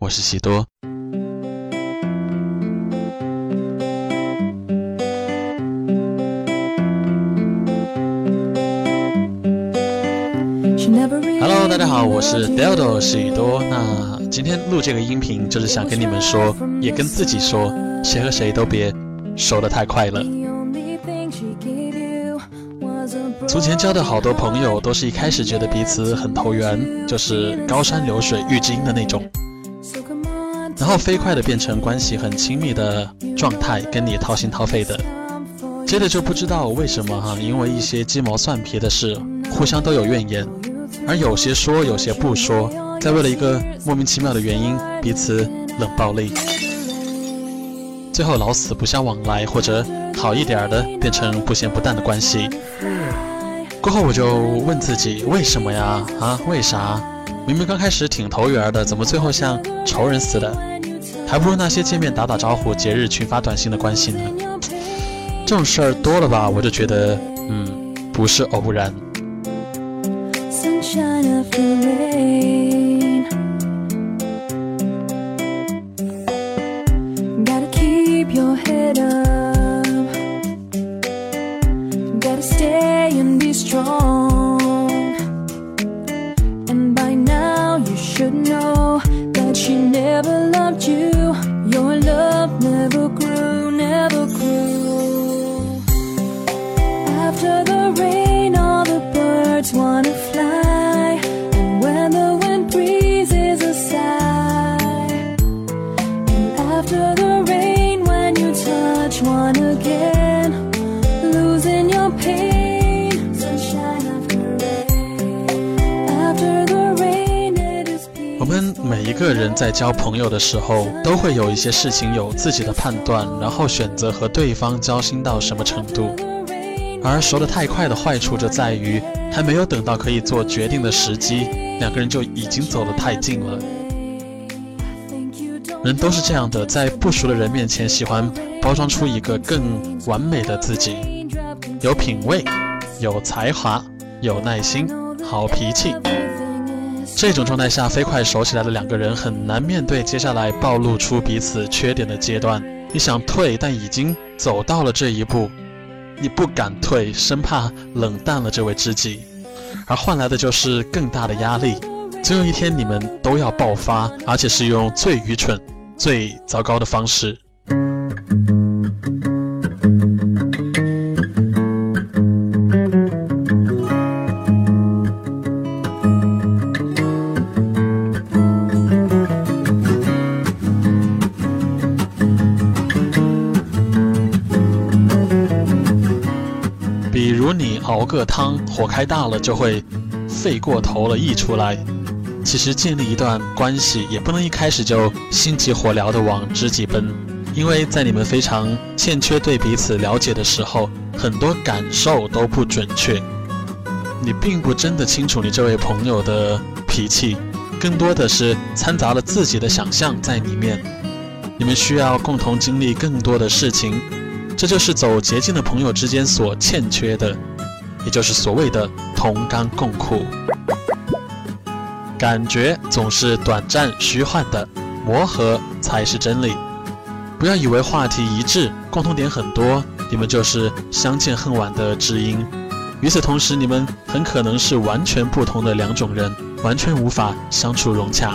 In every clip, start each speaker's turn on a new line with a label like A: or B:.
A: 我是喜多。Hello，大家好，我是 Deldo 喜多。那今天录这个音频，就是想跟你们说，也跟自己说，谁和谁都别熟得太快了。从前交的好多朋友，都是一开始觉得彼此很投缘，就是高山流水遇知音的那种。然后飞快的变成关系很亲密的状态，跟你掏心掏肺的，接着就不知道为什么哈，因为一些鸡毛蒜皮的事，互相都有怨言，而有些说，有些不说，再为了一个莫名其妙的原因，彼此冷暴力，最后老死不相往来，或者好一点的变成不咸不淡的关系。过后我就问自己，为什么呀？啊，为啥？明明刚开始挺投缘的，怎么最后像仇人似的？还不如那些见面打打招呼、节日群发短信的关系呢。这种事儿多了吧，我就觉得，嗯，不是偶然。每一个人在交朋友的时候，都会有一些事情有自己的判断，然后选择和对方交心到什么程度。而熟得太快的坏处就在于，还没有等到可以做决定的时机，两个人就已经走得太近了。人都是这样的，在不熟的人面前，喜欢包装出一个更完美的自己，有品味，有才华，有耐心，好脾气。这种状态下，飞快熟起来的两个人很难面对接下来暴露出彼此缺点的阶段。你想退，但已经走到了这一步，你不敢退，生怕冷淡了这位知己，而换来的就是更大的压力。总有一天，你们都要爆发，而且是用最愚蠢、最糟糕的方式。比如你熬个汤，火开大了就会沸过头了溢出来。其实建立一段关系也不能一开始就心急火燎的往知己奔，因为在你们非常欠缺对彼此了解的时候，很多感受都不准确。你并不真的清楚你这位朋友的脾气，更多的是掺杂了自己的想象在里面。你们需要共同经历更多的事情，这就是走捷径的朋友之间所欠缺的。也就是所谓的同甘共苦，感觉总是短暂虚幻的，磨合才是真理。不要以为话题一致，共同点很多，你们就是相见恨晚的知音。与此同时，你们很可能是完全不同的两种人，完全无法相处融洽。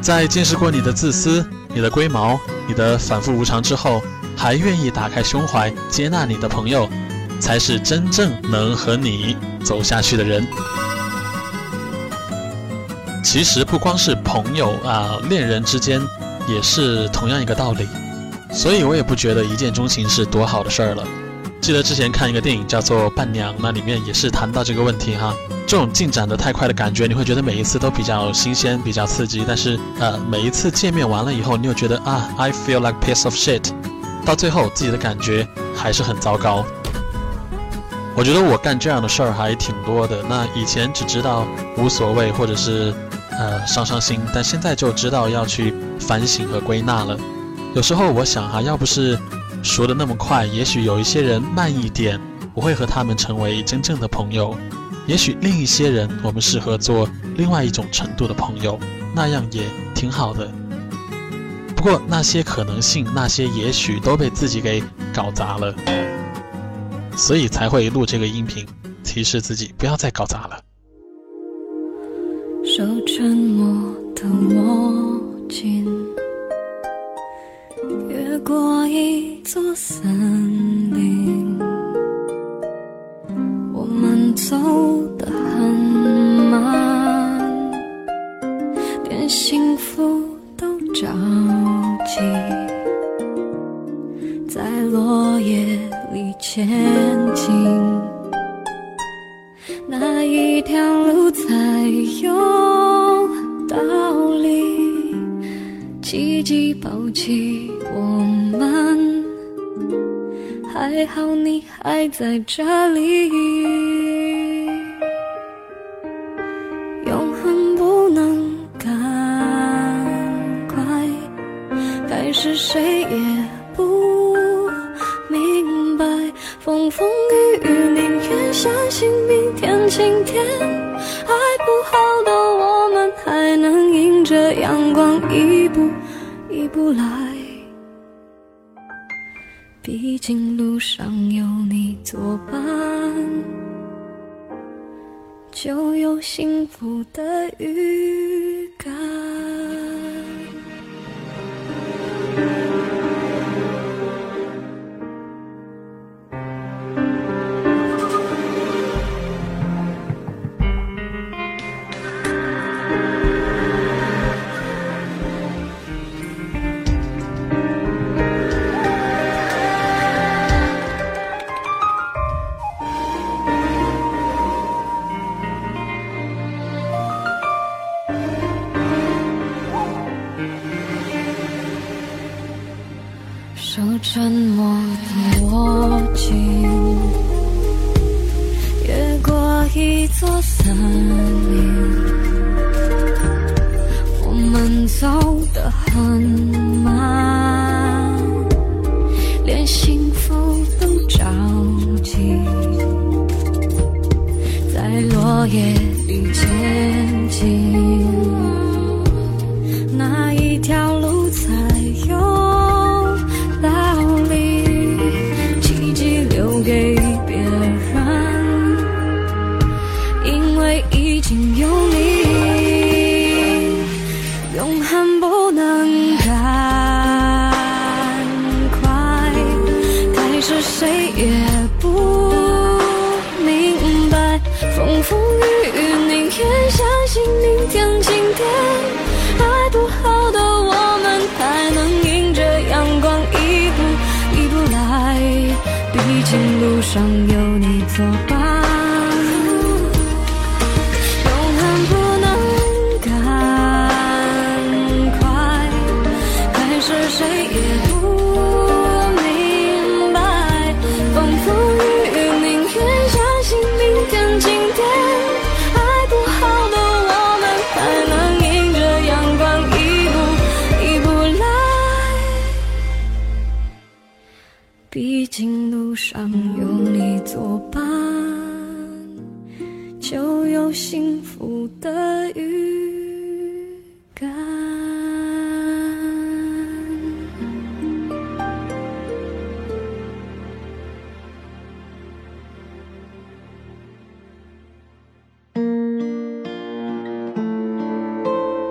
A: 在见识过你的自私、你的龟毛、你的反复无常之后，还愿意打开胸怀接纳你的朋友。才是真正能和你走下去的人。其实不光是朋友啊，恋人之间也是同样一个道理。所以我也不觉得一见钟情是多好的事儿了。记得之前看一个电影叫做《伴娘》，那里面也是谈到这个问题哈。这种进展的太快的感觉，你会觉得每一次都比较新鲜、比较刺激。但是，呃，每一次见面完了以后，你又觉得啊，I feel like piece of shit。到最后，自己的感觉还是很糟糕。我觉得我干这样的事儿还挺多的。那以前只知道无所谓，或者是呃伤伤心，但现在就知道要去反省和归纳了。有时候我想哈，要不是熟的那么快，也许有一些人慢一点，我会和他们成为真正的朋友。也许另一些人，我们适合做另外一种程度的朋友，那样也挺好的。不过那些可能性，那些也许都被自己给搞砸了，所以才会录这个音频，提示自己不要再搞砸了。
B: 手沉默的握紧，越过一座森林。我们走得很慢，连幸福都着急，在落叶里前进，哪一条路才有抛弃我们，还好你还在这里。永恒不能赶快，还是谁也。出来，毕竟路上有你作伴，就有幸福的预感。幸福都着急，在落叶上有你。作伴，就有幸福的预感。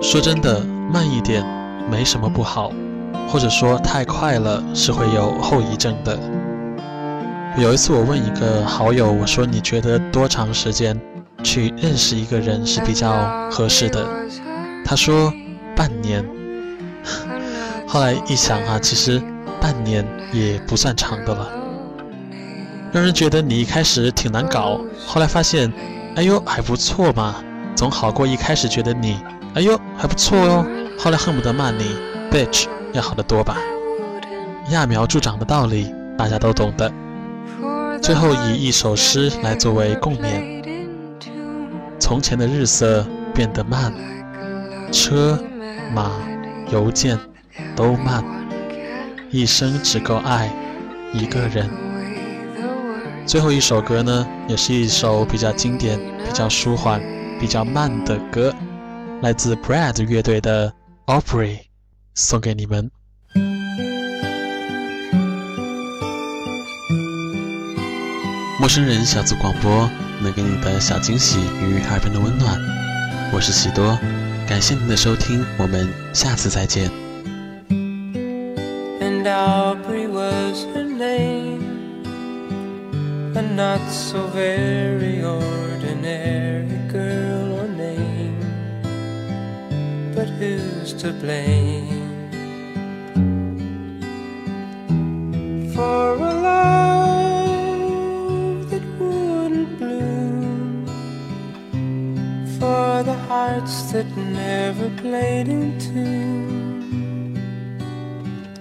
A: 说真的，慢一点没什么不好，或者说太快了是会有后遗症的。有一次，我问一个好友，我说：“你觉得多长时间去认识一个人是比较合适的？”他说：“半年。”后来一想啊，其实半年也不算长的了，让人觉得你一开始挺难搞，后来发现
C: 哎呦还不错嘛，总好过一开始觉得你，哎呦还不错哦，后来恨不得骂你 bitch 要好得多吧。揠苗助长的道理大家都懂的。最后以一首诗来作为共勉：从前的日色变得慢，车马邮件都慢，一生只够爱一个人。最后一首歌呢，也是一首比较经典、比较舒缓、比较慢的歌，来自 Brad 乐队的《Opry》，送给你们。陌生人小组广播能给你的小惊喜与耳边的温暖，我是喜多，感谢您的收听，我们下次再见。And Aubrey was her name, a not so very ordinary girl or name, but who's to blame that never played in tune.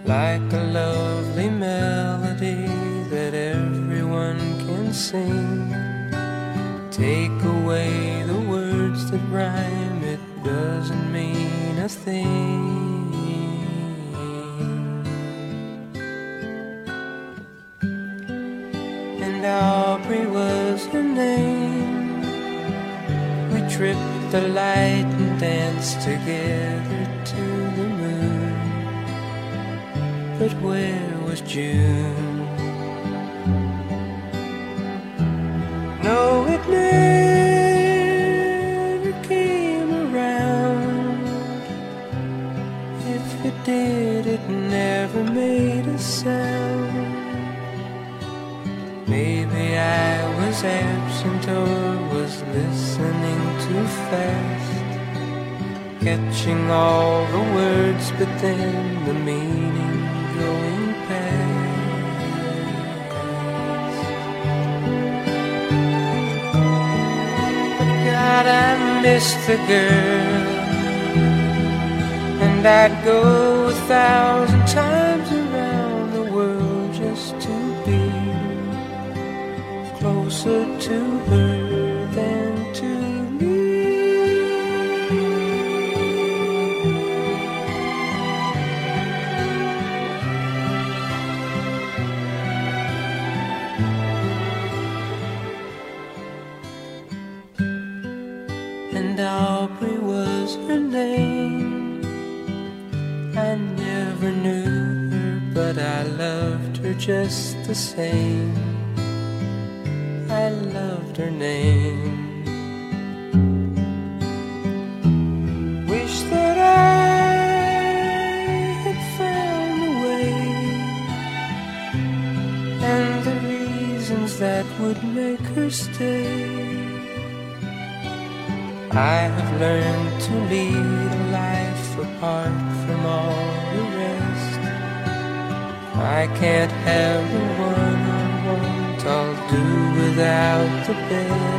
C: Like a lovely melody that everyone can sing. Take away the words that rhyme, it doesn't mean a thing. And Aubrey was her name We tripped the light and danced together to the moon. But where was June? No, it never came around. If it did, it never made a sound. Maybe I was absent or was listening too fast, catching all the words, but then the meaning going past. God, I miss the girl, and I'd go a thousand times around the world just to be closer to her just the same. I loved her name. Wish that I had found a way and the reasons that would make her stay. I have learned to lead a life apart from all the. I can't have the one I want, I'll do without the best.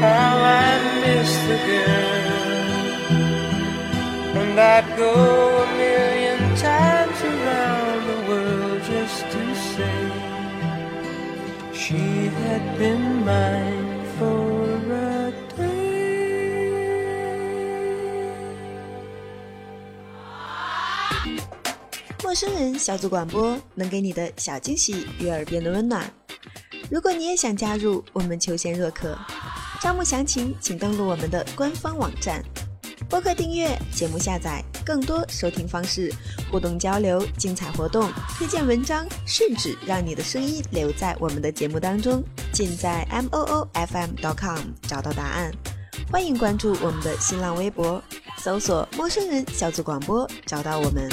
C: How I miss the girl, and I'd go a million times around the world just to say she had been mine
D: 陌生人小组广播能给你的小惊喜与耳边的温暖。如果你也想加入，我们求贤若渴，招募详情请登录我们的官方网站。播客订阅、节目下载、更多收听方式、互动交流、精彩活动、推荐文章，甚至让你的声音留在我们的节目当中，尽在 m o o f m dot com 找到答案。欢迎关注我们的新浪微博，搜索“陌生人小组广播”，找到我们。